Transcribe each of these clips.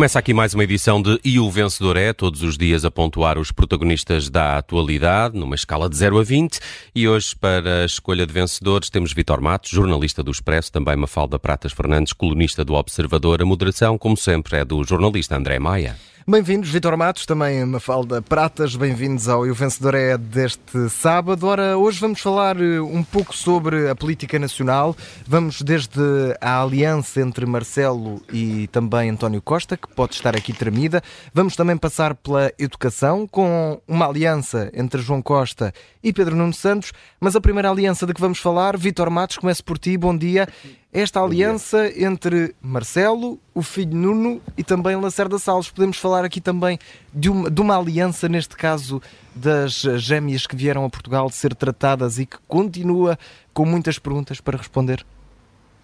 Começa aqui mais uma edição de E o Vencedor é, todos os dias a pontuar os protagonistas da atualidade, numa escala de 0 a 20. E hoje, para a escolha de vencedores, temos Vitor Matos, jornalista do Expresso, também Mafalda Pratas Fernandes, colunista do Observador. A moderação, como sempre, é do jornalista André Maia. Bem-vindos, Vitor Matos, também Mafalda Pratas, bem-vindos ao E o Vencedor é deste sábado. Ora, hoje vamos falar eh, um pouco sobre a política nacional. Vamos desde a aliança entre Marcelo e também António Costa, que pode estar aqui tremida. Vamos também passar pela educação, com uma aliança entre João Costa e Pedro Nuno Santos. Mas a primeira aliança de que vamos falar, Vitor Matos, começo por ti, bom dia esta aliança entre Marcelo, o filho Nuno e também Lacerda Salles. Podemos falar aqui também de uma, de uma aliança, neste caso, das gêmeas que vieram a Portugal de ser tratadas e que continua com muitas perguntas para responder?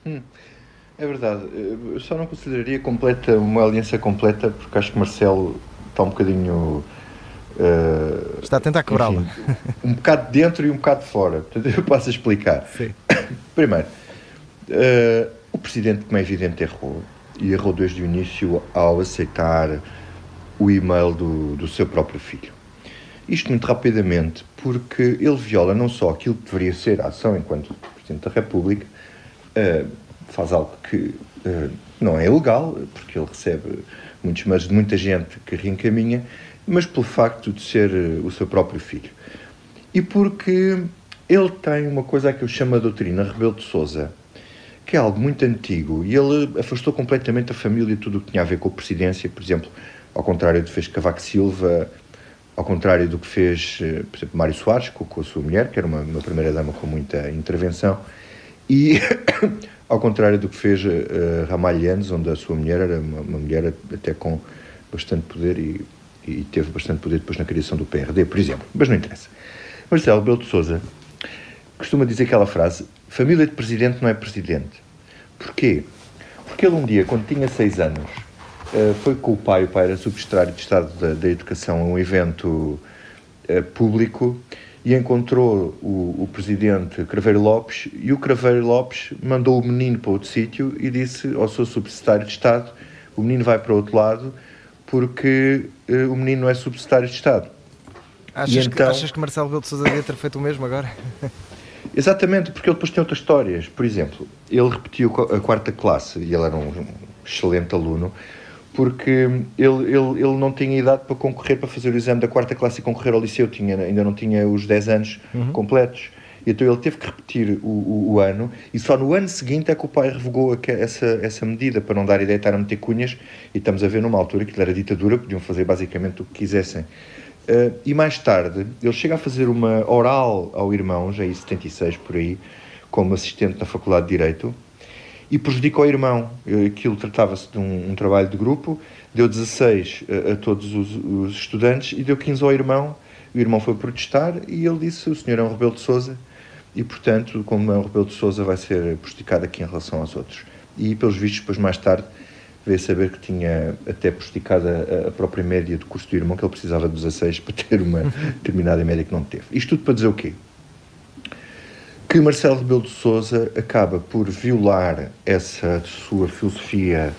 Hum, é verdade. Eu só não consideraria completa uma aliança completa porque acho que Marcelo está um bocadinho. Uh, está a tentar quebrá-la. Um bocado dentro e um bocado fora. Portanto, eu posso explicar. Sim. Primeiro, Uh, o Presidente, como é evidente, errou. E errou desde o início ao aceitar o e-mail do, do seu próprio filho. Isto muito rapidamente, porque ele viola não só aquilo que deveria ser a ação enquanto Presidente da República, uh, faz algo que uh, não é ilegal, porque ele recebe muitos mas de muita gente que reencaminha, mas pelo facto de ser o seu próprio filho. E porque ele tem uma coisa que eu chamo a doutrina Rebelo de Souza, que é algo muito antigo e ele afastou completamente a família e tudo o que tinha a ver com a presidência, por exemplo, ao contrário do que fez Cavaco Silva, ao contrário do que fez, eh, por exemplo, Mário Soares com, com a sua mulher, que era uma, uma primeira-dama com muita intervenção, e ao contrário do que fez uh, Ramalhianes, onde a sua mulher era uma, uma mulher até com bastante poder e, e, teve bastante poder depois na criação do PRD, por exemplo. Mas não interessa. Marcelo Belo de Souza costuma dizer aquela frase: família de presidente não é presidente. Porquê? Porque ele um dia, quando tinha seis anos, eh, foi com o pai, o pai era subsecretário de Estado da, da Educação, a um evento uh, público e encontrou o, o, presidente Craveiro Lopes e o Craveiro Lopes mandou o menino para outro sítio e disse ao seu subsecretário de Estado o menino vai para outro lado porque uh, o menino não é subsecretário de Estado. Achas, então... que, achas que Marcelo Belo de Sousa devia ter feito o mesmo agora? Exatamente, porque ele depois tem outras histórias. Por exemplo, ele repetiu a quarta classe e ele era um excelente aluno porque ele, ele, ele não tinha idade para concorrer, para fazer o exame da quarta classe e concorrer ao liceu, tinha, ainda não tinha os 10 anos uhum. completos. Então ele teve que repetir o, o, o, ano e só no ano seguinte é que o pai revogou essa, essa medida para não dar ideia de estar a meter cunhas e estamos a ver numa altura que era ditadura, podiam fazer basicamente o que quisessem. Uh, e mais tarde, ele chega a fazer uma oral ao irmão, já em 76 por aí, como assistente na Faculdade de Direito, e prejudica o irmão. Aquilo tratava-se de um, um, trabalho de grupo, deu 16 a, a todos os, os, estudantes e deu 15 ao irmão. O irmão foi protestar e ele disse: O senhor é um rebelo de Souza e, portanto, como é um rebelo de Souza, vai ser prejudicado aqui em relação aos outros. E, pelos vistos, depois, mais tarde, veio saber que tinha até prejudicado a, a, própria média do curso do irmão, que ele precisava de 16 para ter uma determinada média que não teve. Isto tudo para dizer o quê? Que Marcelo Rebelo de Souza acaba por violar essa sua filosofia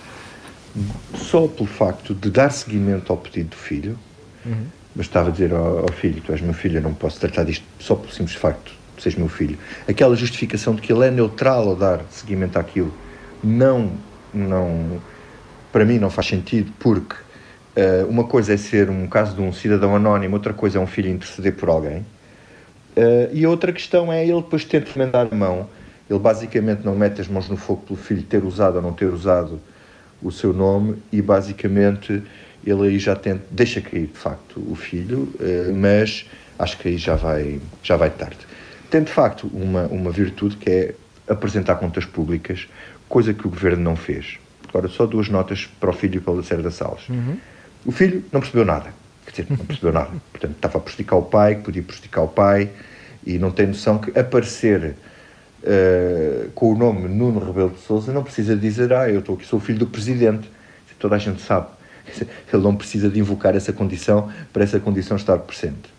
só pelo facto de dar seguimento ao pedido do filho. Uhum. Bastava dizer ao, ao, filho: Tu és meu filho, eu não posso tratar disto só pelo simples facto de seres meu filho. Aquela justificação de que ele é neutral ao dar seguimento àquilo, não, não para mim não faz sentido, porque uh, uma coisa é ser um caso de um cidadão anónimo, outra coisa é um filho interceder por alguém. Uh, e a outra questão é ele depois tenta remendar a mão. Ele basicamente não mete as mãos no fogo pelo filho ter usado ou não ter usado o seu nome e basicamente ele aí já tenta, deixa cair de facto o filho, uh, mas acho que aí já vai, já vai tarde. Tem de facto uma, uma virtude que é apresentar contas públicas, coisa que o governo não fez. Agora, só duas notas para o filho e para o Lacerda Salles. Uhum. O filho não percebeu nada. Quer dizer, não percebeu nada. Portanto, estava a prejudicar o pai, que podia prejudicar o pai, e não tem noção que aparecer uh, com o nome Nuno Rebelo de Souza não precisa dizer, ah, eu estou aqui, sou o filho do presidente. Toda a gente sabe. Ele não precisa de invocar essa condição para essa condição estar presente.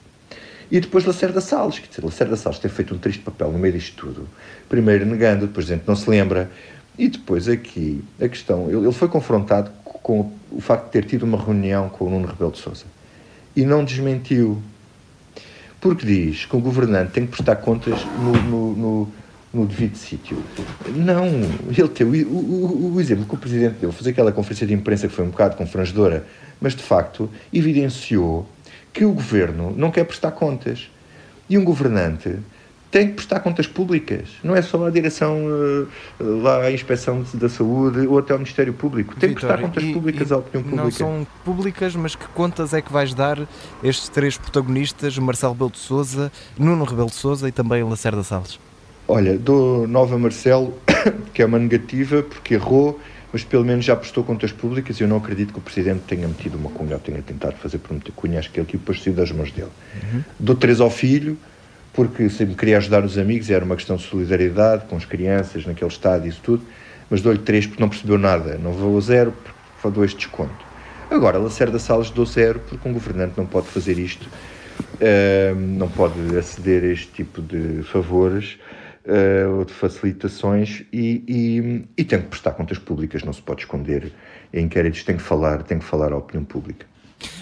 E depois Lacerda Salles, quer dizer, Lacerda Salles tem feito um triste papel no meio disto tudo. Primeiro negando, depois dizendo que não se lembra, e depois aqui a questão, ele foi confrontado com o facto de ter tido uma reunião com o Nuno Rebelo de Sousa e não desmentiu. Porque diz que o governante tem que prestar contas no, no, no, no devido sítio. Não, ele teve o, o, o, exemplo que o presidente deu, fazer aquela conferência de imprensa que foi um bocado confrangedora, mas de facto evidenciou que o governo não quer prestar contas. E um governante tem que prestar contas públicas. Não é só a direção uh, lá à inspeção da saúde ou até ao Ministério Público. Tem Victor, que prestar contas e, públicas e à opinião pública. Não são públicas, mas que contas é que vais dar estes três protagonistas, Marcelo Rebelo de Sousa, Nuno Rebelo de Sousa e também Lacerda Salles? Olha, dou nova Marcelo, que é uma negativa, porque errou, mas pelo menos já prestou contas públicas e eu não acredito que o Presidente tenha metido uma cunha ou tenha tentado fazer por meter cunha, acho que ele que depois saiu das mãos dele. Uhum. Dou três ao filho, porque sempre queria ajudar os amigos, era uma questão de solidariedade com as crianças naquele estado e isso tudo, mas dou-lhe três porque não percebeu nada, não a zero porque dou este desconto. Agora, Lacerda Salles dou zero porque um governante não pode fazer isto, uh, não pode aceder a este tipo de favores uh, ou de facilitações e, e, e tem que prestar contas públicas, não se pode esconder em inquéritos, tem que falar, tem que falar à opinião pública.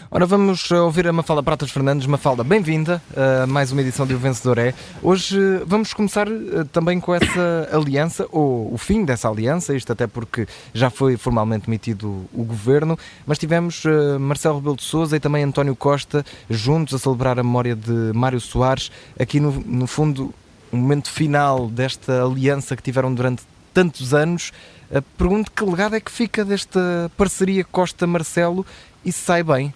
Ora, vamos ouvir a Mafalda Pratas Fernandes. Mafalda, bem-vinda a mais uma edição de O Vencedor É. Hoje vamos começar eh, também com essa aliança, ou o fim dessa aliança, isto até porque já foi formalmente emitido o governo, mas tivemos eh, Marcelo Rebelo de Sousa e também António Costa juntos a celebrar a memória de Mário Soares, aqui no, no fundo, um momento final desta aliança que tiveram durante tantos anos. Pergunto que legado é que fica desta parceria Costa-Marcelo e se sai bem,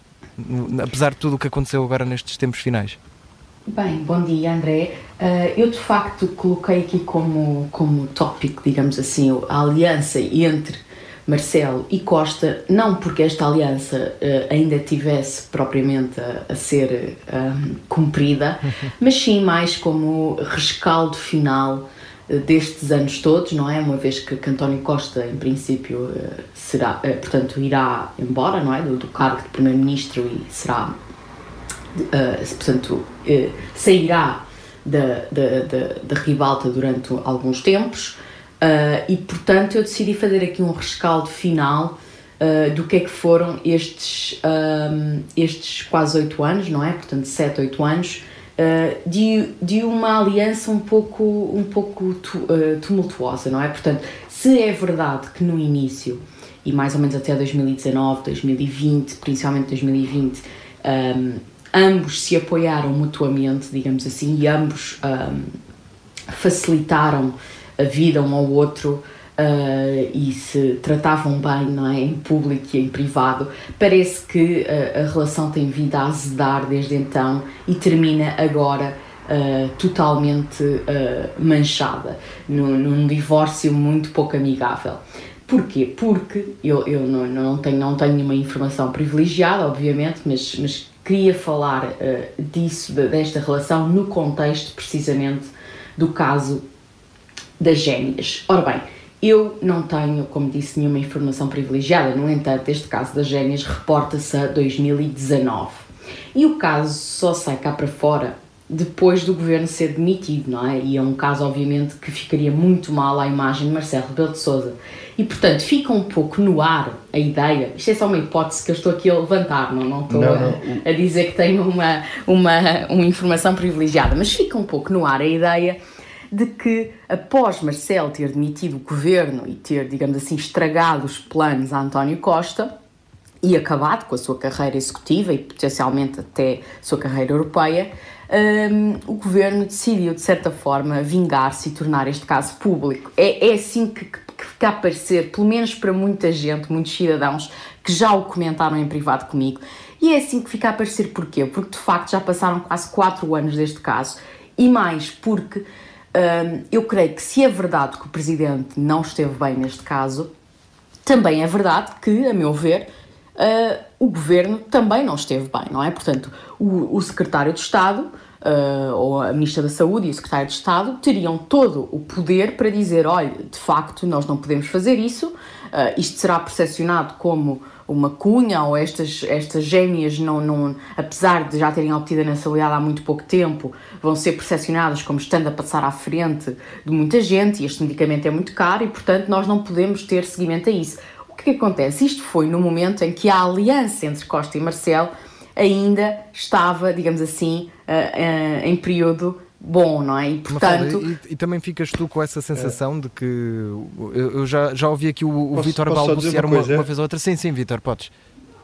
apesar de tudo o que aconteceu agora nestes tempos finais? Bem, bom dia André. Uh, eu de facto coloquei aqui como, como tópico, digamos assim, a aliança entre Marcelo e Costa, não porque esta aliança uh, ainda tivesse propriamente a, a ser uh, cumprida, mas sim mais como rescaldo final destes anos todos, não é? Uma vez que, que António Costa, em princípio, eh, será, eh, portanto, irá embora, não é? Do, do cargo de Primeiro-Ministro e será, uh, portanto, uh, sairá da, da, da, da ribalta durante alguns tempos uh, e, portanto, eu decidi fazer aqui um rescaldo final do que é que foram estes, estes quase oito anos, não é? Portanto, sete, oito anos eh, de, de uma aliança um pouco, um pouco tu, uh, tumultuosa, não é? Portanto, se é verdade que no início, e mais ou menos até 2019, 2020, principalmente 2020, um, ambos se apoiaram mutuamente, digamos assim, e ambos um, facilitaram a vida um ao outro uh, e se tratavam bem não é, em público e em privado, parece que uh, a relação tem vindo a azedar desde então e termina agora uh, totalmente manchada, num, num divórcio muito pouco amigável. Porquê? Porque eu, eu não, não, tenho, não tenho nenhuma informação privilegiada, obviamente, mas, mas queria falar disso, de, desta relação, no contexto precisamente do caso das gêmeas. Ora bem, eu não tenho, como disse, nenhuma informação privilegiada, no entanto, este caso das gêmeas reporta-se a 2019. E o caso só sai cá para fora depois do governo ser demitido, não é? E é um caso, obviamente, que ficaria muito mal à imagem de Marcelo Rebelo de Sousa. E, portanto, fica um pouco no ar a ideia, isto é só uma hipótese que eu estou aqui a levantar, não, não estou não, não. A, a, dizer que tenho uma, uma, uma informação privilegiada, mas fica um pouco no ar a ideia de que, após Marcelo ter demitido o governo e ter, digamos assim, estragado os planos a António Costa e acabado com a sua carreira executiva e potencialmente até a sua carreira europeia, um, o governo decidiu, de certa forma, vingar-se e tornar este caso público. É, é assim que, que, que fica a parecer, pelo menos para muita gente, muitos cidadãos que já o comentaram em privado comigo. E é assim que fica a parecer porquê? Porque de facto já passaram quase 4 anos deste caso e mais porque eu creio que se é verdade que o Presidente não esteve bem neste caso, também é verdade que, a meu ver, uh, o Governo também não esteve bem, não é? Portanto, o, o Secretário de Estado, uh, ou a Ministra da Saúde e o Secretário de Estado, teriam todo o poder para dizer: olha, de facto, nós não podemos fazer isso, uh, isto será percepcionado como uma cunha ou estas, estas gêmeas, não, não, apesar de já terem obtido a nacionalidade há muito pouco tempo, vão ser percepcionadas como estando a passar à frente de muita gente e este medicamento é muito caro e, portanto, nós não podemos ter seguimento a isso. O que, que acontece? Isto foi no momento em que a aliança entre Costa e Marcelo ainda estava, digamos assim, uh, uh, em período bom, não é? E, portanto... E, e, também ficas tu com essa sensação é. de que eu, eu, já, já ouvi aqui o, o Vítor balbuciar uma, uma, uma, vez ou outra. Sim, sim, Vítor, podes.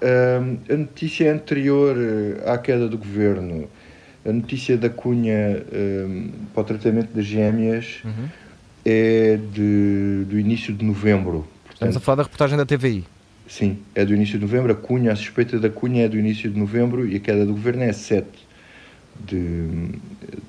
Um, a notícia anterior à queda do governo, a notícia da Cunha um, para o tratamento das gêmeas uhum. é de, do início de novembro. Portanto, Estamos a falar da reportagem da TVI. Sim, é do início de novembro. A Cunha, a suspeita da Cunha é do início de novembro e a queda do governo é 7 de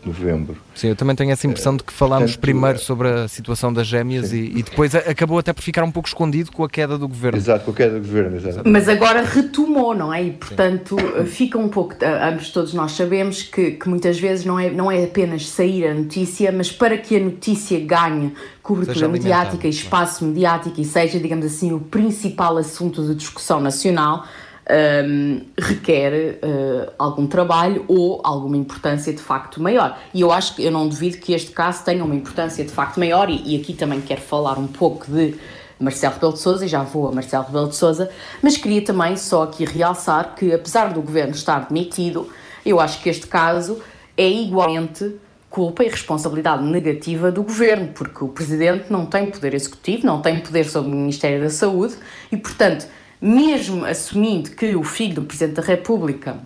novembro. Sim, eu também tenho essa impressão de que falámos Portanto, primeiro sobre a situação das gêmeas e, e, depois acabou até por ficar um pouco escondido com a queda do governo. Exato, com a queda do governo, exato. Mas agora retomou, não é? E portanto Sim. fica um pouco, ambos todos nós sabemos que, que muitas vezes não é, não é apenas sair a notícia, mas para que a notícia ganhe cobertura mediática e espaço mediático e seja, digamos assim, o principal assunto de discussão nacional, um, requer uh, algum trabalho ou alguma importância de facto maior. E eu acho que eu não duvido que este caso tenha uma importância de facto maior, e, e aqui também quero falar um pouco de Marcelo Rebelo de Sousa, e já vou a Marcelo Rebelo de Sousa, mas queria também só aqui realçar que, apesar do governo estar demitido, eu acho que este caso é igualmente culpa e responsabilidade negativa do governo, porque o presidente não tem poder executivo, não tem poder sobre o Ministério da Saúde e, portanto, mesmo assumindo que o filho do Presidente da República,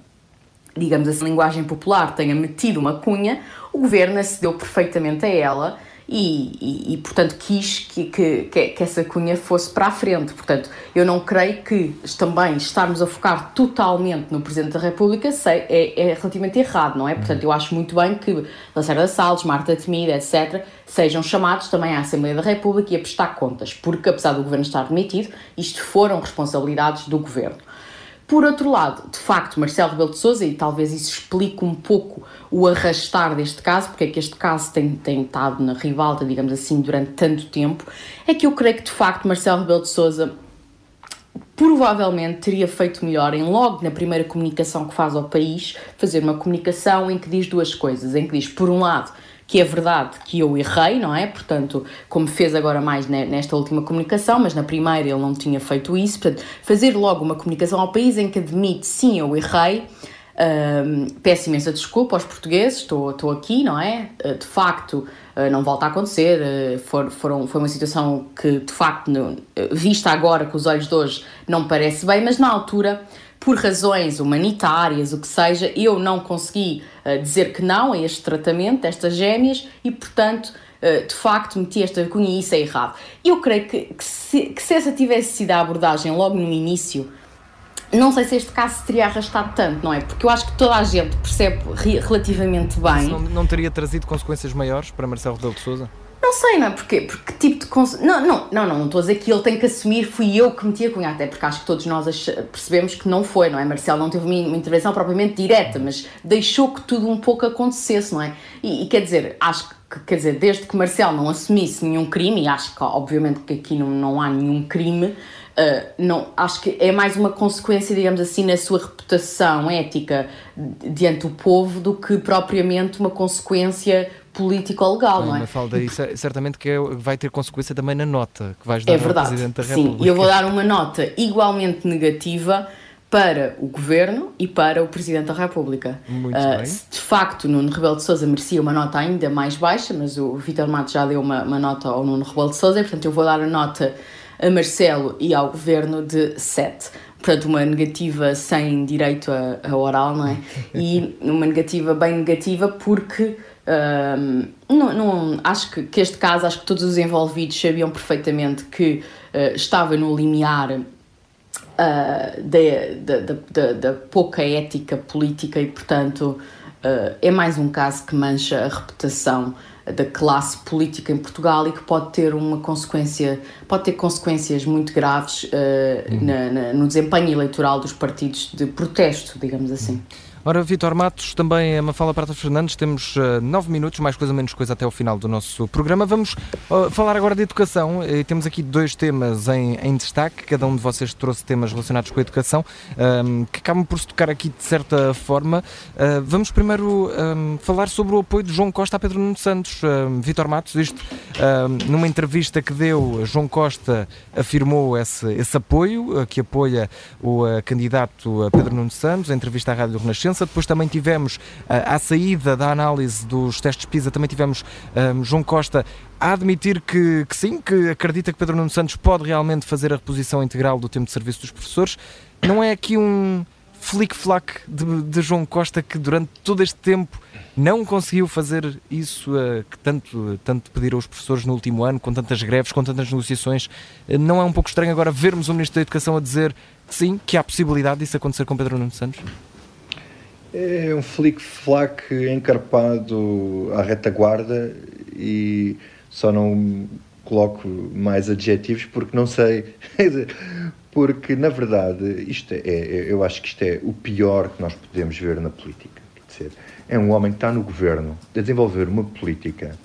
digamos assim, linguagem popular, tenha metido uma cunha, o governo acedeu perfeitamente a ela e, e, portanto, quis que, que, que, essa cunha fosse para a frente. Portanto, eu não creio que também estarmos a focar totalmente no Presidente da República sei, é, é, relativamente errado, não é? Portanto, eu acho muito bem que Lacerda Salles, Marta Temida, etc., sejam chamados também à Assembleia da República e a prestar contas, porque, apesar do governo estar demitido, isto foram responsabilidades do governo. Por outro lado, de facto, Marcelo Rebelo de Sousa, e talvez isso explique um pouco o arrastar deste caso, porque é que este caso tem, tem estado na rivalta, digamos assim, durante tanto tempo, é que eu creio que, de facto, Marcelo Rebelo de Sousa provavelmente teria feito melhor em logo na primeira comunicação que faz ao país, fazer uma comunicação em que diz duas coisas, em que diz, por um lado, que é verdade que eu errei, não é? Portanto, como fez agora mais nesta última comunicação, mas na primeira ele não tinha feito isso. Portanto, fazer logo uma comunicação ao país em que admite, sim, eu errei. Um, peço imensa desculpa aos portugueses, estou, estou aqui, não é? Uh, de facto, não volta a acontecer. Uh, for, foram, foi uma situação que, de facto, no, vista agora com os olhos de hoje, não parece bem, mas na altura por razões humanitárias, o que seja, eu não consegui dizer que não a este tratamento destas gêmeas e, portanto, de facto meti esta cunha e isso é errado. Eu creio que, que, se, que se essa tivesse sido a abordagem logo no início, não sei se este caso se teria arrastado tanto, não é? Porque eu acho que toda a gente percebe relativamente bem. Não, não, teria trazido consequências maiores para Marcelo Rebelo de Sousa? Não sei, não é? Porquê? Porque tipo de. Cons... Não, não, não, não, não estou a dizer que ele tem que assumir, fui eu que meti a cunha, até porque acho que todos nós percebemos que não foi, não é? Marcelo não teve uma intervenção propriamente direta, mas deixou que tudo um pouco acontecesse, não é? E, e quer dizer, acho que, quer dizer, desde que Marcelo não assumisse nenhum crime, e acho que obviamente que aqui não, não há nenhum crime, Uh, não, acho que é mais uma consequência, digamos assim, na sua reputação ética diante do povo do que propriamente uma consequência político-legal, não é? Mafalda, e certamente que é, vai ter consequência também na nota que vais dar é verdade, ao Presidente da República. Sim, eu vou dar uma nota igualmente negativa para o Governo e para o Presidente da República. Muito uh, bem. De facto, Nuno Rebelo de Sousa merecia uma nota ainda mais baixa, mas o Vitor Matos já deu uma, uma nota ao Nuno Rebelo de Sousa, portanto eu vou dar a nota a Marcelo e ao Governo de 7 portanto, uma negativa sem direito a, a, oral, não é? E uma negativa bem negativa porque um, não, não, acho que, que, este caso, acho que todos os envolvidos sabiam perfeitamente que uh, estava no limiar uh, da, da, da, da, pouca ética política e, portanto, uh, é mais um caso que mancha a reputação da classe política em Portugal e que pode ter uma consequência, pode ter consequências muito graves uhum. na, na, no desempenho eleitoral dos partidos de protesto, digamos assim. Ora, Vitor Matos, também a Mafala Prata Fernandes, temos uh, nove minutos, mais coisa menos coisa até ao final do nosso programa. Vamos uh, falar agora de educação e temos aqui dois temas em, em, destaque, cada um de vocês trouxe temas relacionados com a educação, um, que acabam por se tocar aqui de certa forma. Uh, vamos primeiro um, falar sobre o apoio de João Costa a Pedro Nuno Santos. Vitor Matos, isto numa entrevista que deu, João Costa afirmou esse, esse apoio, que apoia o candidato Pedro Nuno Santos, a entrevista à Rádio Depois também tivemos, à saída da análise dos testes PISA, também tivemos um, João Costa a admitir que, que, sim, que acredita que Pedro Nuno Santos pode realmente fazer a reposição integral do tempo de serviço dos professores. Não é aqui um flick-flack de, de, João Costa que durante todo este tempo não conseguiu fazer isso uh, que tanto, tanto pediram os professores no último ano, com tantas greves, com tantas negociações. Uh, não é um pouco estranho agora vermos o Ministro da Educação a dizer que sim, que há possibilidade disso acontecer com Pedro Nuno Santos? É um flick-flack encarpado à retaguarda e só não coloco mais adjetivos porque não sei. porque, na verdade, isto é, é, eu acho que isto é o pior que nós podemos ver na política. Quer dizer, é um homem que está no governo a desenvolver uma política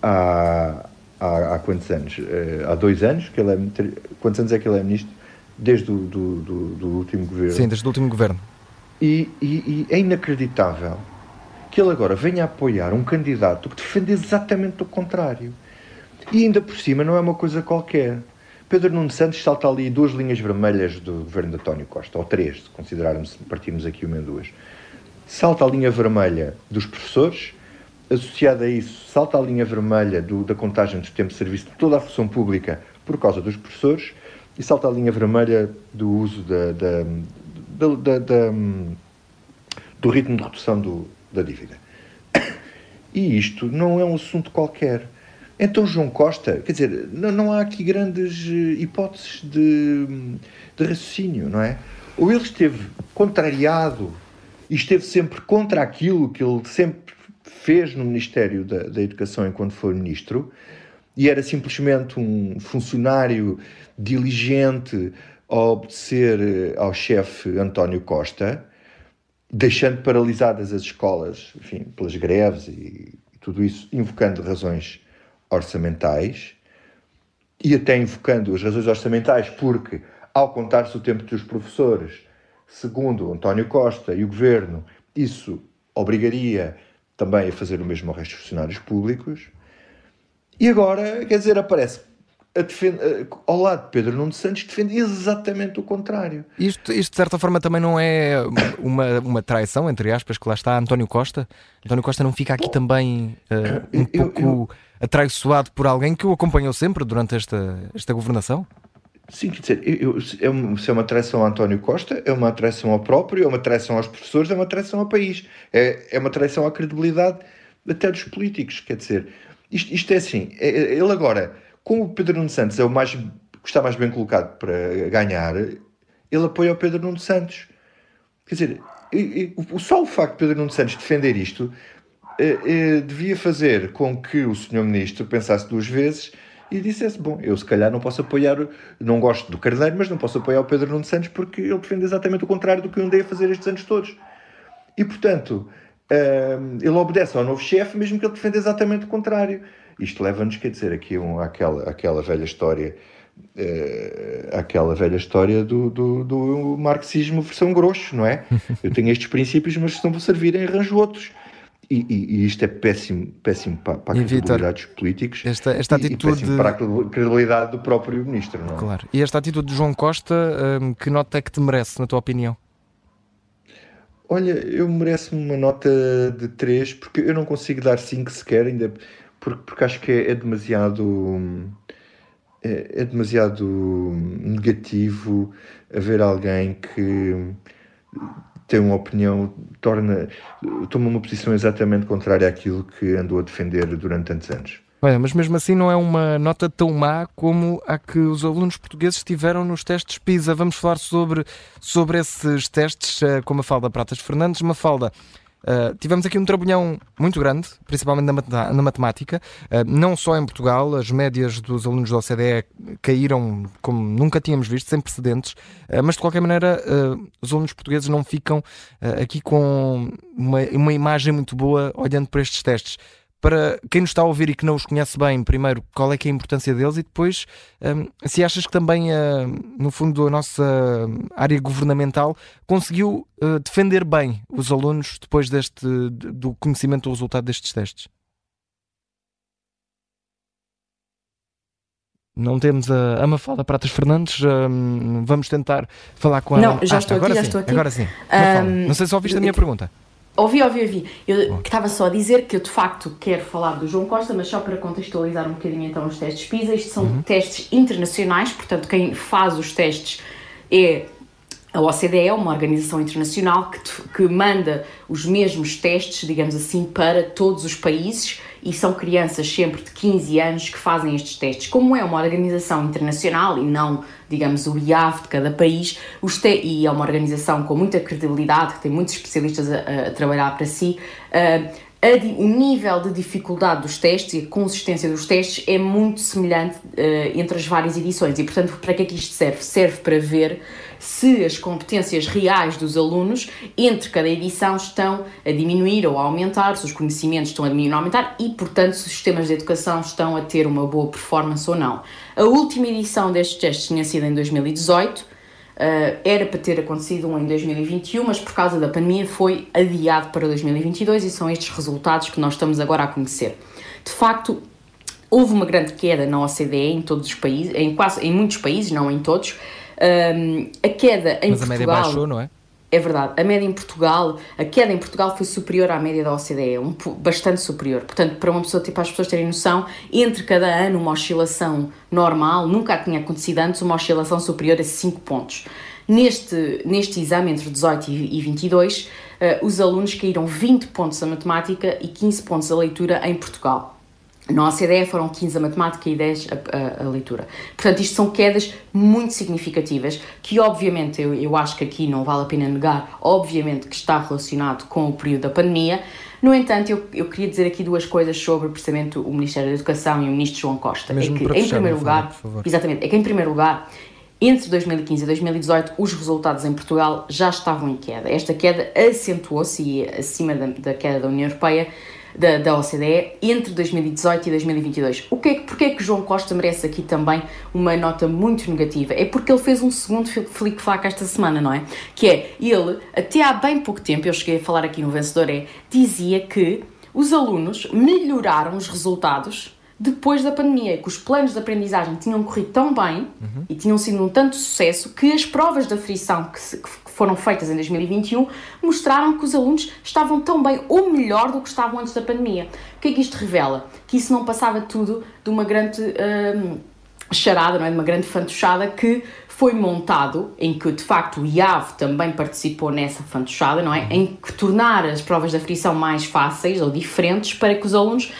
há, há, há quantos anos? Eh, há dois anos que ele é. Quantos anos é que ele é ministro? Desde o do, do, do último governo. Sim, desde o último governo. E, e, e, é inacreditável que ele agora venha apoiar um candidato que defende exatamente o contrário. E ainda por cima não é uma coisa qualquer. Pedro Nuno Santos salta ali duas linhas vermelhas do governo de António Costa, ou três, se considerarmos, partimos aqui uma em duas. Salta a linha vermelha dos professores, associada a isso, salta a linha vermelha do, da contagem de tempo de serviço de toda a função pública por causa dos professores, e salta a linha vermelha do uso da, da, da, da, da, do ritmo de redução do, da dívida. E isto não é um assunto qualquer. Então, João Costa, quer dizer, não, não há aqui grandes eh, hipóteses de, de raciocínio, não é? Ou ele esteve contrariado e esteve sempre contra aquilo que ele sempre fez no Ministério da, da Educação enquanto foi ministro, e era simplesmente um funcionário diligente a obedecer eh, ao chefe António Costa, deixando paralisadas as escolas, enfim, pelas greves e, tudo isso, invocando razões orçamentais e até invocando as razões orçamentais porque, ao contar-se o tempo dos professores, segundo António Costa e o governo, isso obrigaria também a fazer o mesmo ao resto dos funcionários públicos. E agora, quer dizer, aparece defende, ao lado de Pedro Nuno Santos, defende exatamente o contrário. Isto, isto, de certa forma, também não é uma, uma traição, entre aspas, que lá está António Costa? António Costa não fica aqui Bom, também uh, um eu, pouco eu, atraiçoado por alguém que o acompanhou sempre durante esta, esta governação? Sim, quer dizer, eu, eu, se é uma traição a António Costa, é uma traição ao próprio, é uma traição aos professores, é uma traição ao país, é, é uma traição à credibilidade até dos políticos. Quer dizer, isto, isto é assim, é, é ele agora como o Pedro Nuno Santos é o mais, que está mais bem colocado para ganhar, ele apoia o Pedro Nuno Santos. Quer dizer, só o facto de Pedro Nuno Santos defender isto eh, eh, devia fazer com que o senhor ministro pensasse duas vezes e dissesse: Bom, eu se calhar não posso apoiar, não gosto do Carneiro, mas não posso apoiar o Pedro Nuno Santos porque ele defende exatamente o contrário do que eu andei a fazer estes anos todos. E portanto, eh, ele obedece ao novo chefe, mesmo que ele defenda exatamente o contrário. Isto leva-nos, quer dizer, aqui um, àquela, àquela velha história, uh, àquela velha história do, do, do, marxismo versão grosso, não é? Eu tenho estes princípios, mas não vou servir em arranjo outros. E, e, e, isto é péssimo, péssimo para, para a credibilidade dos políticos esta, esta atitude... e péssimo para a credibilidade do próprio ministro. Não é? Claro. E esta atitude de João Costa, um, que nota é que te merece, na tua opinião? Olha, eu mereço-me uma nota de 3, porque eu não consigo dar 5 sequer, ainda porque, porque acho que é, é demasiado. É, é, demasiado negativo haver alguém que tem uma opinião, torna, toma uma posição exatamente contrária àquilo que andou a defender durante tantos anos. Olha, mas mesmo assim não é uma nota tão má como a que os alunos portugueses tiveram nos testes PISA. Vamos falar sobre, sobre esses testes eh, com a Mafalda Pratas Fernandes. Mafalda, Uh, tivemos aqui um trabalhão muito grande, principalmente na, na matemática, uh, não só em Portugal, as médias dos alunos da OCDE caíram como nunca tínhamos visto, sem precedentes, uh, mas de qualquer maneira os alunos portugueses não ficam aqui com uma, uma imagem muito boa olhando para estes testes para quem nos está a ouvir e que não os conhece bem, primeiro, qual é que é a importância deles e depois, um, se achas que também, uh, no fundo, a nossa área governamental conseguiu uh, defender bem os alunos depois deste, do conhecimento do resultado destes testes? Não temos a Mafalda Pratas Fernandes. Um, vamos tentar falar com ela. Não, já ah, estou aqui, já sim, estou aqui. Agora sim. Um, não sei se ouviste a minha pergunta. Ouvi, ouvi, ouvi. Eu estava só a dizer que eu de facto quero falar do João Costa, mas só para contextualizar um bocadinho então os testes PISA. Estes são uhum. testes internacionais, portanto, quem faz os testes é a OCDE, uma organização internacional que, que manda os mesmos testes, digamos assim, para todos os países e são crianças sempre de 15 anos que fazem estes testes. Como é uma organização internacional e não, digamos, o IAV de cada país, os e é uma organização com muita credibilidade, que tem muitos especialistas a, a trabalhar para si, uh, o nível de dificuldade dos testes e a consistência dos testes é muito semelhante uh, entre as várias edições e, portanto, para que é que isto serve? Serve para ver se as competências reais dos alunos entre cada edição estão a diminuir ou a aumentar, se os conhecimentos estão a diminuir ou a aumentar e, portanto, se os sistemas de educação estão a ter uma boa performance ou não. A última edição destes testes tinha sido em 2018 Uh, era para ter acontecido um em 2021, mas por causa da pandemia foi adiado para 2022 e são estes resultados que nós estamos agora a conhecer. De facto, houve uma grande queda na OCDE em todos os países, em quase em muitos países, não em todos. Um, a queda em mas Portugal. a média baixou, não é? É verdade, a média em Portugal, a queda em Portugal foi superior à média da OCDE, um, bastante superior. Portanto, para uma pessoa, tipo, as pessoas terem noção, entre cada ano uma oscilação normal, nunca tinha acontecido antes, uma oscilação superior a 5 pontos. Neste, neste exame, entre 18 e 22, uh, eh, os alunos caíram 20 pontos a matemática e 15 pontos a leitura em Portugal. Na OCDE foram 15 a matemática e 10 a, a, a, leitura. Portanto, isto são quedas muito significativas, que obviamente eu, eu acho que aqui não vale a pena negar, obviamente que está relacionado com o período da pandemia. No entanto, eu, eu queria dizer aqui duas coisas sobre precisamente o Ministério da Educação e o Ministro João Costa. Mesmo é que, em primeiro lugar, favor, exatamente, é que em primeiro lugar, entre 2015 e 2018, os resultados em Portugal já estavam em queda. Esta queda acentuou-se e acima da, da queda da União Europeia da, da OCDE entre 2018 e 2022. O que é, porque é que João Costa merece aqui também uma nota muito negativa? É porque ele fez um segundo flick-flack esta semana, não é? Que é, ele, até há bem pouco tempo, eu cheguei a falar aqui no Vencedor é, dizia que os alunos melhoraram os resultados depois da pandemia, que os planos de aprendizagem tinham corrido tão bem uhum. e tinham sido um tanto sucesso que as provas de aflição que, se, que, foram feitas em 2021 mostraram que os alunos estavam tão bem ou melhor do que estavam antes da pandemia. O que é que isto revela? Que isso não passava tudo de uma grande hum, charada, não é? de uma grande fantochada que foi montado, em que de facto o IAV também participou nessa fantochada, não é? Em que tornar as provas de aflição mais fáceis ou diferentes para que os alunos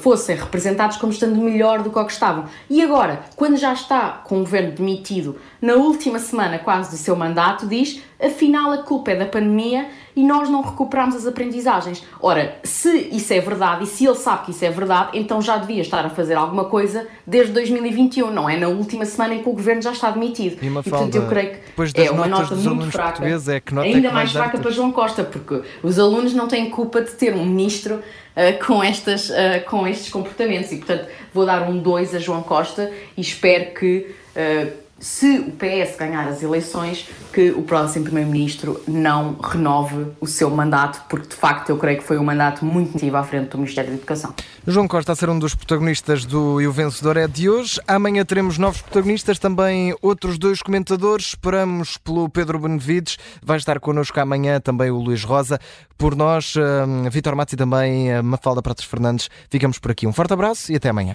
fossem representados como estando melhor do que o que estavam. E agora, quando já está com o governo demitido, na última semana quase do seu mandato, diz afinal a culpa é da pandemia e nós não recuperamos as aprendizagens. Ora, se isso é verdade e se ele sabe que isso é verdade, então já devia estar a fazer alguma coisa desde 2021, não é na última semana em que o governo já está demitido. E, uma e portanto eu creio que é uma nota muito fraca, é que nota ainda é que mais fraca para João Costa, porque os alunos não têm culpa de ter um ministro uh, com, estas, uh, com estes comportamentos e portanto vou dar um 2 a João Costa e espero que uh, se o PS ganhar as eleições, que o próximo Primeiro-Ministro não renove o seu mandato, porque de facto eu creio que foi um mandato muito negativo à frente do Ministério da Educação. João Costa a ser um dos protagonistas do E o Vencedor é de hoje. Amanhã teremos novos protagonistas, também outros dois comentadores. Esperamos pelo Pedro Benevides, vai estar connosco amanhã também o Luís Rosa. Por nós, um, Vitor Matos e também a Mafalda Pratos Fernandes, ficamos por aqui. Um forte abraço e até amanhã.